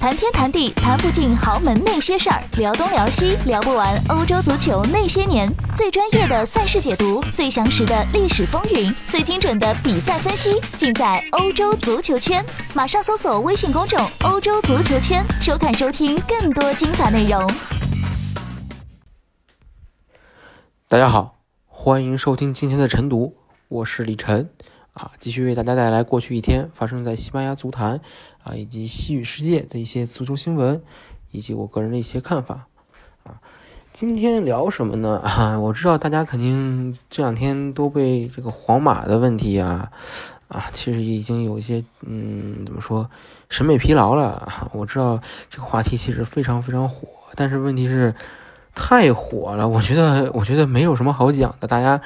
谈天谈地谈不尽豪门那些事儿，聊东聊西聊不完欧洲足球那些年。最专业的赛事解读，最详实的历史风云，最精准的比赛分析，尽在欧洲足球圈。马上搜索微信公众“欧洲足球圈”，收看收听更多精彩内容。大家好，欢迎收听今天的晨读，我是李晨啊，继续为大家带来过去一天发生在西班牙足坛。啊，以及西语世界的一些足球新闻，以及我个人的一些看法。啊，今天聊什么呢？啊，我知道大家肯定这两天都被这个皇马的问题啊，啊，其实已经有一些嗯，怎么说，审美疲劳了。我知道这个话题其实非常非常火，但是问题是太火了。我觉得，我觉得没有什么好讲的。大家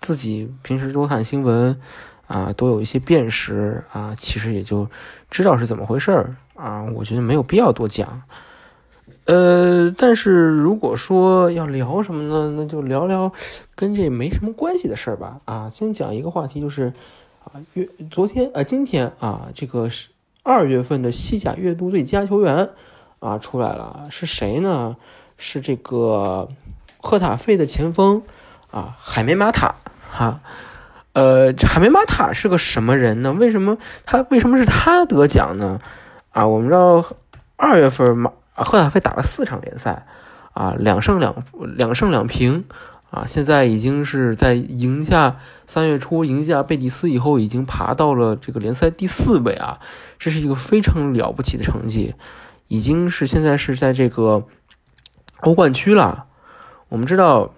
自己平时多看新闻。啊，都有一些辨识啊，其实也就知道是怎么回事儿啊。我觉得没有必要多讲。呃，但是如果说要聊什么呢，那就聊聊跟这没什么关系的事儿吧。啊，先讲一个话题，就是啊，月昨天啊，今天啊，这个是二月份的西甲月度最佳球员啊出来了，是谁呢？是这个赫塔费的前锋啊，海梅马塔哈。呃，海梅马塔是个什么人呢？为什么他为什么是他得奖呢？啊，我们知道二月份马赫塔费打了四场联赛，啊，两胜两两胜两平，啊，现在已经是在赢下三月初赢下贝蒂斯以后，已经爬到了这个联赛第四位啊，这是一个非常了不起的成绩，已经是现在是在这个欧冠区了。我们知道，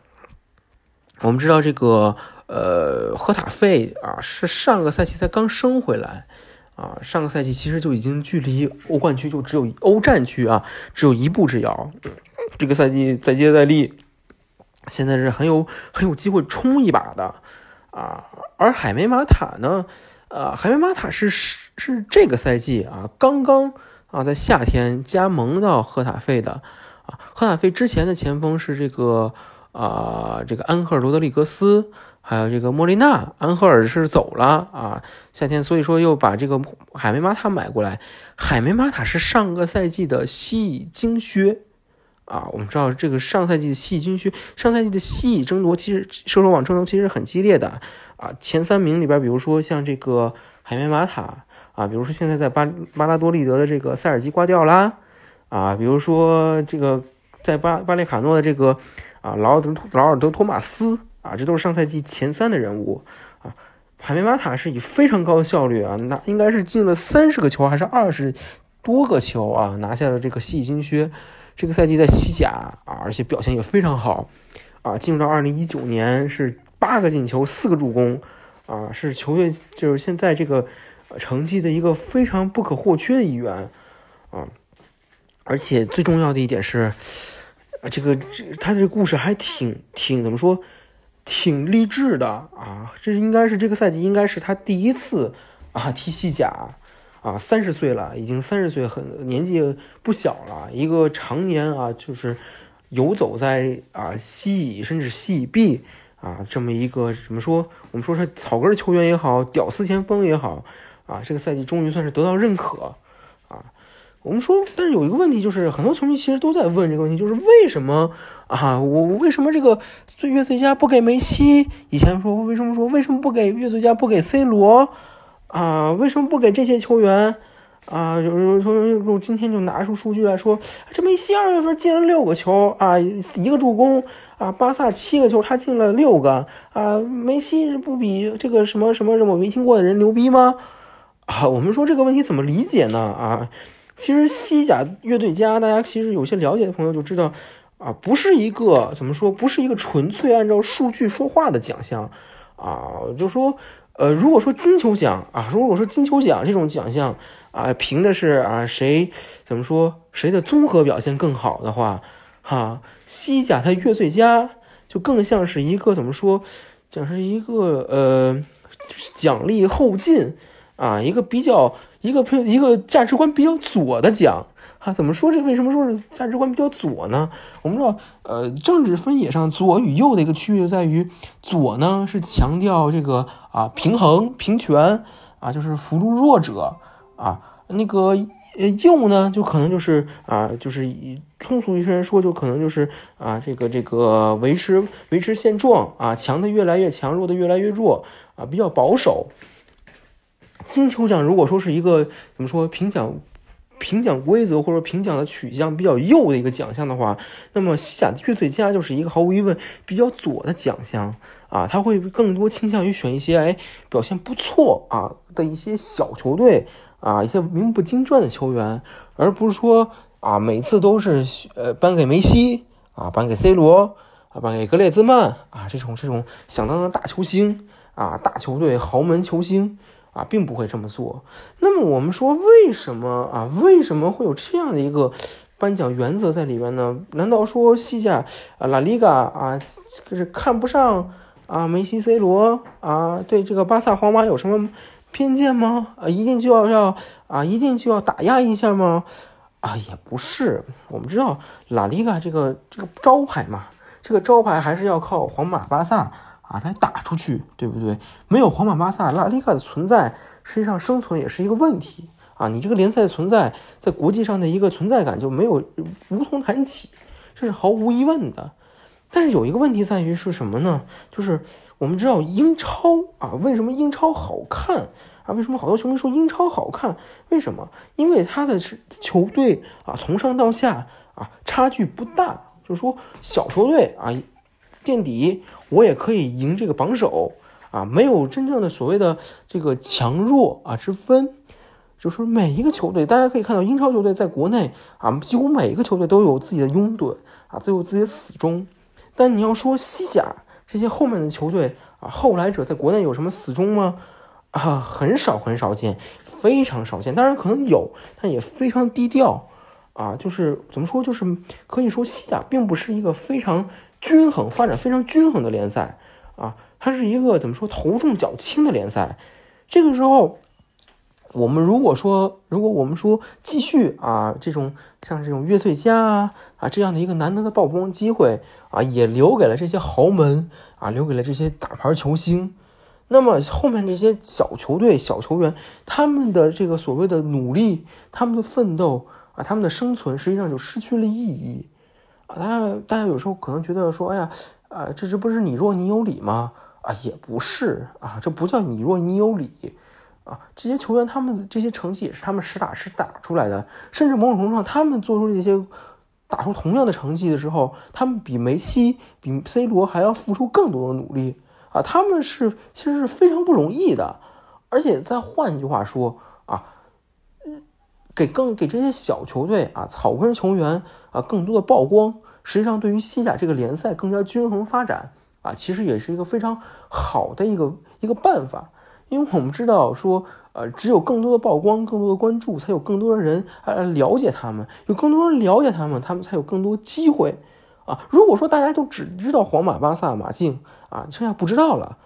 我们知道这个。呃，赫塔费啊，是上个赛季才刚升回来，啊，上个赛季其实就已经距离欧冠区就只有欧战区啊，只有一步之遥。这个赛季再接再厉，现在是很有很有机会冲一把的啊。而海梅马塔呢，呃，海梅马塔是是是这个赛季啊，刚刚啊在夏天加盟到赫塔费的啊。赫塔费之前的前锋是这个啊，这个安赫尔罗德里格斯。还有这个莫莉娜，安赫尔是走了啊，夏天，所以说又把这个海梅马塔买过来。海梅马塔是上个赛季的西乙金靴啊，我们知道这个上赛季的西乙金靴，上赛季的西乙争夺其实射手网争夺其实很激烈的啊，前三名里边，比如说像这个海梅马塔啊，比如说现在在巴巴拉多利德的这个塞尔吉瓜迪奥拉啊，比如说这个在巴巴列卡诺的这个啊劳尔德劳尔德托马斯。啊，这都是上赛季前三的人物啊！海梅马塔是以非常高的效率啊，那应该是进了三十个球还是二十多个球啊，拿下了这个西乙金靴。这个赛季在西甲啊，而且表现也非常好啊。进入到二零一九年是八个进球，四个助攻啊，是球队就是现在这个成绩的一个非常不可或缺的一员啊。而且最重要的一点是，啊，这个这他的故事还挺挺怎么说？挺励志的啊！这应该是这个赛季，应该是他第一次啊踢西甲啊，三十岁了，已经三十岁，很年纪不小了。一个常年啊，就是游走在啊西乙甚至西乙 B 啊这么一个怎么说？我们说是草根球员也好，屌丝前锋也好啊，这个赛季终于算是得到认可。我们说，但是有一个问题，就是很多球迷其实都在问这个问题，就是为什么？啊，我为什么这个最月最佳不给梅西？以前说为什么说为什么不给月最佳不给 C 罗？啊，为什么不给这些球员？啊，有人说今天就拿出数据来说，这梅西二月份进了六个球啊，一个助攻啊，巴萨七个球他进了六个啊，梅西不比这个什么什么什么没听过的人牛逼吗？啊，我们说这个问题怎么理解呢？啊，其实西甲月最佳，大家其实有些了解的朋友就知道。啊，不是一个怎么说，不是一个纯粹按照数据说话的奖项，啊，就说，呃，如果说金球奖啊，如果说金球奖这种奖项啊，评的是啊谁怎么说谁的综合表现更好的话，哈，西甲它月最佳就更像是一个怎么说，讲是一个呃奖励后进啊，一个比较一个一个价值观比较左的讲。他怎么说这？为什么说是价值观比较左呢？我们知道，呃，政治分野上左与右的一个区别在于，左呢是强调这个啊平衡、平权啊，就是扶助弱者啊。那个，右呢，就可能就是啊，就是以通俗一些人说，就可能就是啊，这个这个维持维持现状啊，强的越来越强，弱的越来越弱啊，比较保守。金球奖如果说是一个怎么说评奖评奖规则或者评奖的取向比较右的一个奖项的话，那么西甲地区最佳就是一个毫无疑问比较左的奖项啊，他会更多倾向于选一些哎表现不错啊的一些小球队。啊，一些名不经传的球员，而不是说啊，每次都是呃颁给梅西啊，颁给 C 罗啊，颁给格列兹曼啊，这种这种响当当的大球星啊，大球队豪门球星啊，并不会这么做。那么我们说，为什么啊？为什么会有这样的一个颁奖原则在里面呢？难道说西甲啊，拉里嘎啊，就是看不上啊梅西、C 罗啊？对这个巴萨、皇马有什么？偏见吗？啊，一定就要要啊，一定就要打压一下吗？啊，也不是。我们知道拉里嘎这个这个招牌嘛，这个招牌还是要靠皇马、巴萨啊来打出去，对不对？没有皇马、巴萨，拉里卡的存在实际上生存也是一个问题啊。你这个联赛存在，在国际上的一个存在感就没有无从谈起，这是毫无疑问的。但是有一个问题在于是什么呢？就是。我们知道英超啊，为什么英超好看啊？为什么好多球迷说英超好看？为什么？因为他的球队啊，从上到下啊，差距不大。就是说，小球队啊，垫底我也可以赢这个榜首啊，没有真正的所谓的这个强弱啊之分。就是，每一个球队，大家可以看到，英超球队在国内啊，几乎每一个球队都有自己的拥趸啊，都有自己的死忠。但你要说西甲。这些后面的球队啊，后来者在国内有什么死忠吗？啊，很少很少见，非常少见。当然可能有，但也非常低调啊。就是怎么说，就是可以说西甲并不是一个非常均衡、发展非常均衡的联赛啊，它是一个怎么说头重脚轻的联赛。这个时候。我们如果说，如果我们说继续啊，这种像这种月最佳啊啊这样的一个难得的曝光机会啊，也留给了这些豪门啊，留给了这些大牌球星。那么后面这些小球队、小球员，他们的这个所谓的努力、他们的奋斗啊，他们的生存，实际上就失去了意义。大家大家有时候可能觉得说，哎呀，啊，这这不是你弱你有理吗？啊，也不是啊，这不叫你弱你有理。啊，这些球员他们这些成绩也是他们实打实打出来的，甚至某种程度上，他们做出这些打出同样的成绩的时候，他们比梅西、比 C 罗还要付出更多的努力啊！他们是其实是非常不容易的，而且再换句话说啊，给更给这些小球队啊、草根球员啊更多的曝光，实际上对于西甲这个联赛更加均衡发展啊，其实也是一个非常好的一个一个办法。因为我们知道说，呃，只有更多的曝光、更多的关注，才有更多的人呃了解他们，有更多人了解他们，他们才有更多机会啊。如果说大家都只知道皇马、巴萨、马竞啊，剩下不知道了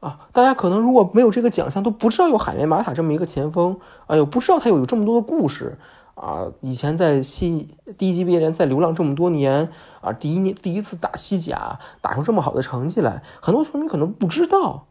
啊，大家可能如果没有这个奖项，都不知道有海绵马塔这么一个前锋，哎呦，不知道他有有这么多的故事啊。以前在西第一级别联赛流浪这么多年啊，第一年第一次打西甲，打出这么好的成绩来，很多球迷可能不知道。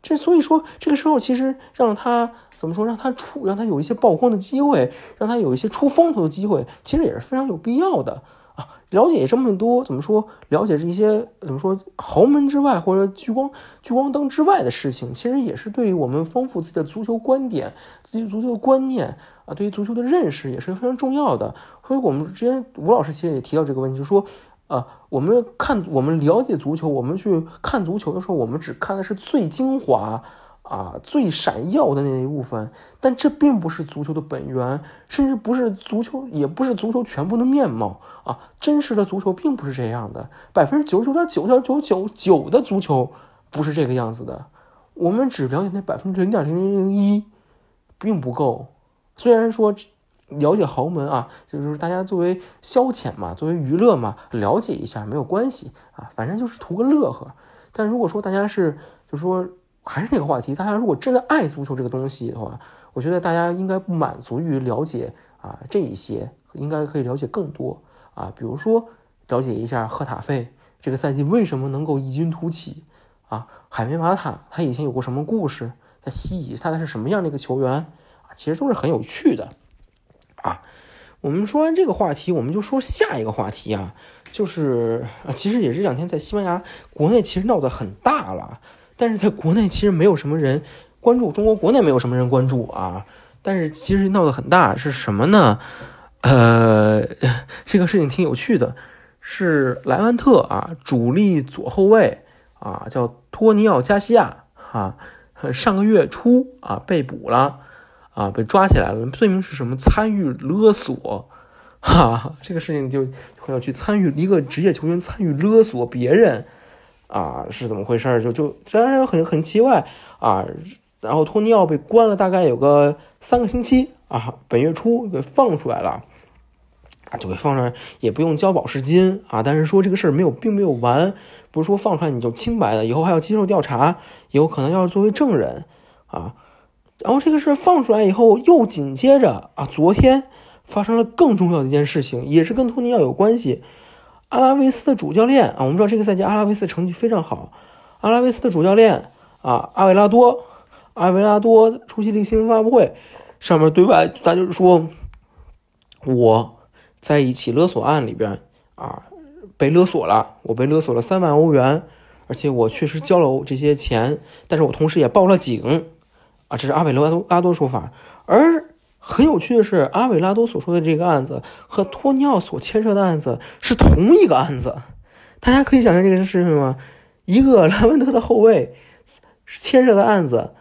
这所以说，这个时候其实让他怎么说，让他出，让他有一些曝光的机会，让他有一些出风头的机会，其实也是非常有必要的啊。了解这么多，怎么说？了解这一些怎么说？豪门之外或者聚光聚光灯之外的事情，其实也是对于我们丰富自己的足球观点、自己足球观念啊，对于足球的认识也是非常重要的。所以我们之前吴老师其实也提到这个问题，就是说。啊，我们看，我们了解足球，我们去看足球的时候，我们只看的是最精华啊、最闪耀的那一部分，但这并不是足球的本源，甚至不是足球，也不是足球全部的面貌啊！真实的足球并不是这样的，百分之九十九点九点九九九的足球不是这个样子的，我们只了解那百分之零点零零零一，并不够。虽然说。了解豪门啊，就是大家作为消遣嘛，作为娱乐嘛，了解一下没有关系啊，反正就是图个乐呵。但如果说大家是，就是说还是那个话题，大家如果真的爱足球这个东西的话，我觉得大家应该不满足于了解啊这一些，应该可以了解更多啊，比如说了解一下赫塔费这个赛季为什么能够异军突起啊，海绵马塔他以前有过什么故事，他吸引他的是什么样的一个球员，其实都是很有趣的。啊。我们说完这个话题，我们就说下一个话题啊，就是啊，其实也是这两天在西班牙国内其实闹得很大了，但是在国内其实没有什么人关注，中国国内没有什么人关注啊，但是其实闹得很大是什么呢？呃，这个事情挺有趣的，是莱万特啊，主力左后卫啊，叫托尼奥加西亚啊，上个月初啊被捕了。啊，被抓起来了，罪名是什么？参与勒索，哈，这个事情就会要去参与一个职业球员参与勒索别人，啊，是怎么回事？就就虽然很很奇怪啊，然后托尼奥被关了大概有个三个星期啊，本月初给放出来了，啊，就给放出来，也不用交保释金啊，但是说这个事儿没有，并没有完，不是说放出来你就清白的，以后还要接受调查，以后可能要作为证人啊。然后这个事放出来以后，又紧接着啊，昨天发生了更重要的一件事情，也是跟托尼奥有关系。阿拉维斯的主教练啊，我们知道这个赛季阿拉维斯成绩非常好。阿拉维斯的主教练啊，阿维拉多，阿维拉多出席了一个新闻发布会，上面对外他就是说，我在一起勒索案里边啊被勒索了，我被勒索了三万欧元，而且我确实交了这些钱，但是我同时也报了警。啊，这是阿韦拉多拉多说法，而很有趣的是，阿韦拉多所说的这个案子和托尼奥所牵涉的案子是同一个案子。大家可以想象这个事情吗？一个莱文特的后卫牵涉的案子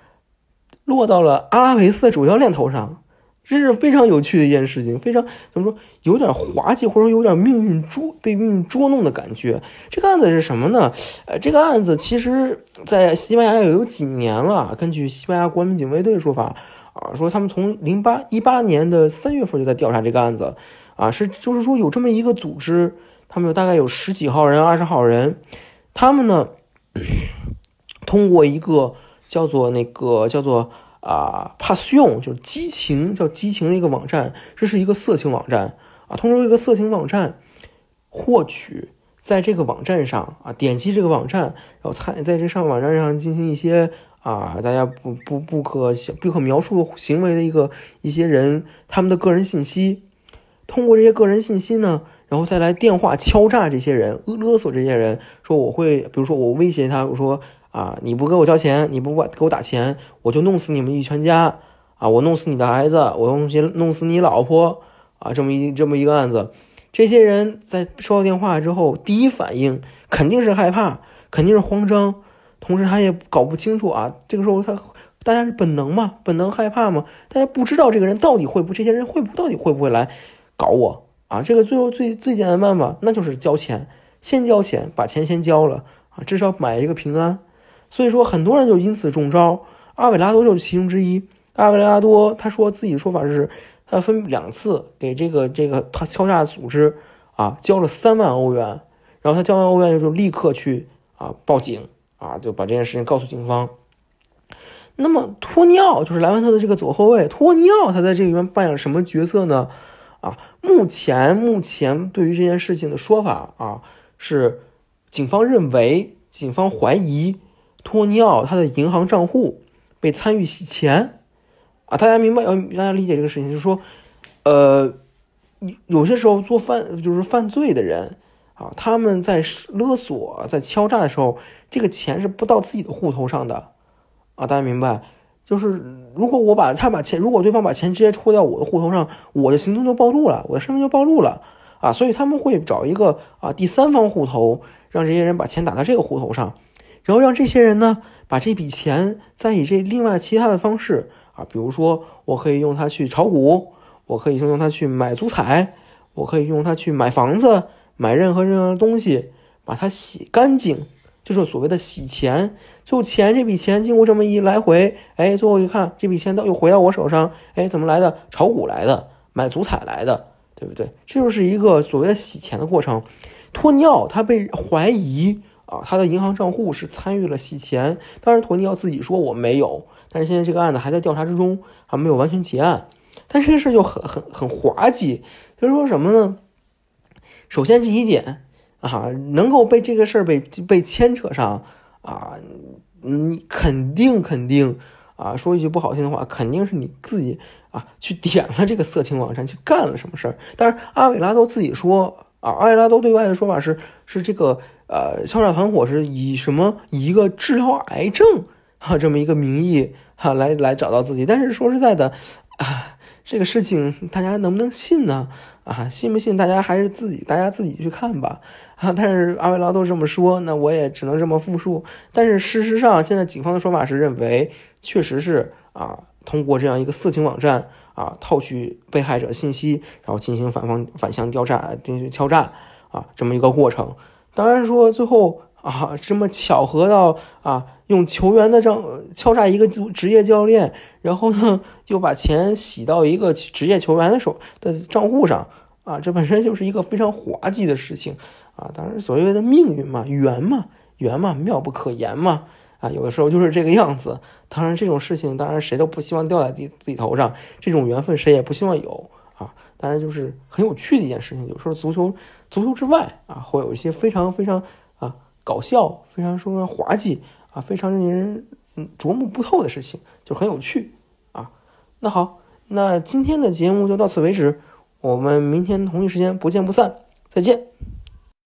落到了阿拉维斯的主教练头上。这是非常有趣的一件事情，非常怎么说，有点滑稽，或者说有点命运捉被命运捉弄的感觉。这个案子是什么呢？呃，这个案子其实在西班牙也有几年了。根据西班牙国民警卫队的说法啊，说他们从零八一八年的三月份就在调查这个案子啊，是就是说有这么一个组织，他们有大概有十几号人、二十号人，他们呢通过一个叫做那个叫做。啊，Passion 就是激情，叫激情的一个网站，这是一个色情网站啊。通过一个色情网站获取，在这个网站上啊，点击这个网站，然后参在这上网站上进行一些啊，大家不不不可不可描述行为的一个一些人他们的个人信息，通过这些个人信息呢，然后再来电话敲诈这些人，勒索这些人，说我会，比如说我威胁他，我说。啊！你不给我交钱，你不给我打钱，我就弄死你们一全家！啊！我弄死你的孩子，我弄死弄死你老婆！啊！这么一这么一个案子，这些人在收到电话之后，第一反应肯定是害怕，肯定是慌张，同时他也搞不清楚啊。这个时候他大家是本能嘛，本能害怕嘛，大家不知道这个人到底会不，这些人会不到底会不会来搞我啊？这个最后最最简单的办法，那就是交钱，先交钱，把钱先交了啊，至少买一个平安。所以说，很多人就因此中招。阿维拉多就是其中之一。阿维拉多他说自己说法是，他分两次给这个这个他敲诈组织啊交了三万欧元，然后他交完欧元就立刻去啊报警啊，就把这件事情告诉警方。那么托尼奥就是莱万特的这个左后卫，托尼奥他在这里面扮演了什么角色呢？啊，目前目前对于这件事情的说法啊是，警方认为，警方怀疑。托尼奥他的银行账户被参与洗钱啊！大家明白要大家理解这个事情，就是说，呃，有些时候做犯就是犯罪的人啊，他们在勒索、在敲诈的时候，这个钱是不到自己的户头上的啊！大家明白？就是如果我把他把钱，如果对方把钱直接戳到我的户头上，我的行踪就暴露了，我的身份就暴露了啊！所以他们会找一个啊第三方户头，让这些人把钱打到这个户头上。然后让这些人呢，把这笔钱再以这另外其他的方式啊，比如说我可以用它去炒股，我可以用它去买足彩，我可以用它去买房子，买任何任何东西，把它洗干净，就是所谓的洗钱。最后钱这笔钱经过这么一来回，哎，最后一看这笔钱到又回到我手上，哎，怎么来的？炒股来的，买足彩来的，对不对？这就是一个所谓的洗钱的过程。托尼奥他被怀疑。啊，他的银行账户是参与了洗钱，当然托尼奥自己说我没有，但是现在这个案子还在调查之中，还没有完全结案。但这个事儿就很很很滑稽，就是说什么呢？首先第一点啊，能够被这个事儿被被牵扯上啊，你肯定肯定啊，说一句不好听的话，肯定是你自己啊去点了这个色情网站，去干了什么事儿。但是阿维拉多自己说啊，阿维拉多对外的说法是是这个呃敲诈团伙是以什么以一个治疗癌症啊这么一个名义哈来来找到自己。但是说实在的啊，这个事情大家能不能信呢？啊，信不信大家还是自己大家自己去看吧。啊，但是阿维拉都这么说，那我也只能这么复述。但是事实上，现在警方的说法是认为，确实是啊，通过这样一个色情网站啊，套取被害者信息，然后进行反方反向调查、进行敲诈啊，这么一个过程。当然说最后啊，这么巧合到啊，用球员的账敲诈一个职业教练，然后呢，又把钱洗到一个职业球员的手的账户上啊，这本身就是一个非常滑稽的事情。啊，当然，所谓的命运嘛，缘嘛，缘嘛，妙不可言嘛。啊，有的时候就是这个样子。当然，这种事情，当然谁都不希望掉在自自己头上，这种缘分谁也不希望有啊。当然，就是很有趣的一件事情。有时候足球，足球之外啊，会有一些非常非常啊搞笑、非常说滑稽啊、非常令人嗯琢磨不透的事情，就很有趣啊。那好，那今天的节目就到此为止，我们明天同一时间不见不散，再见。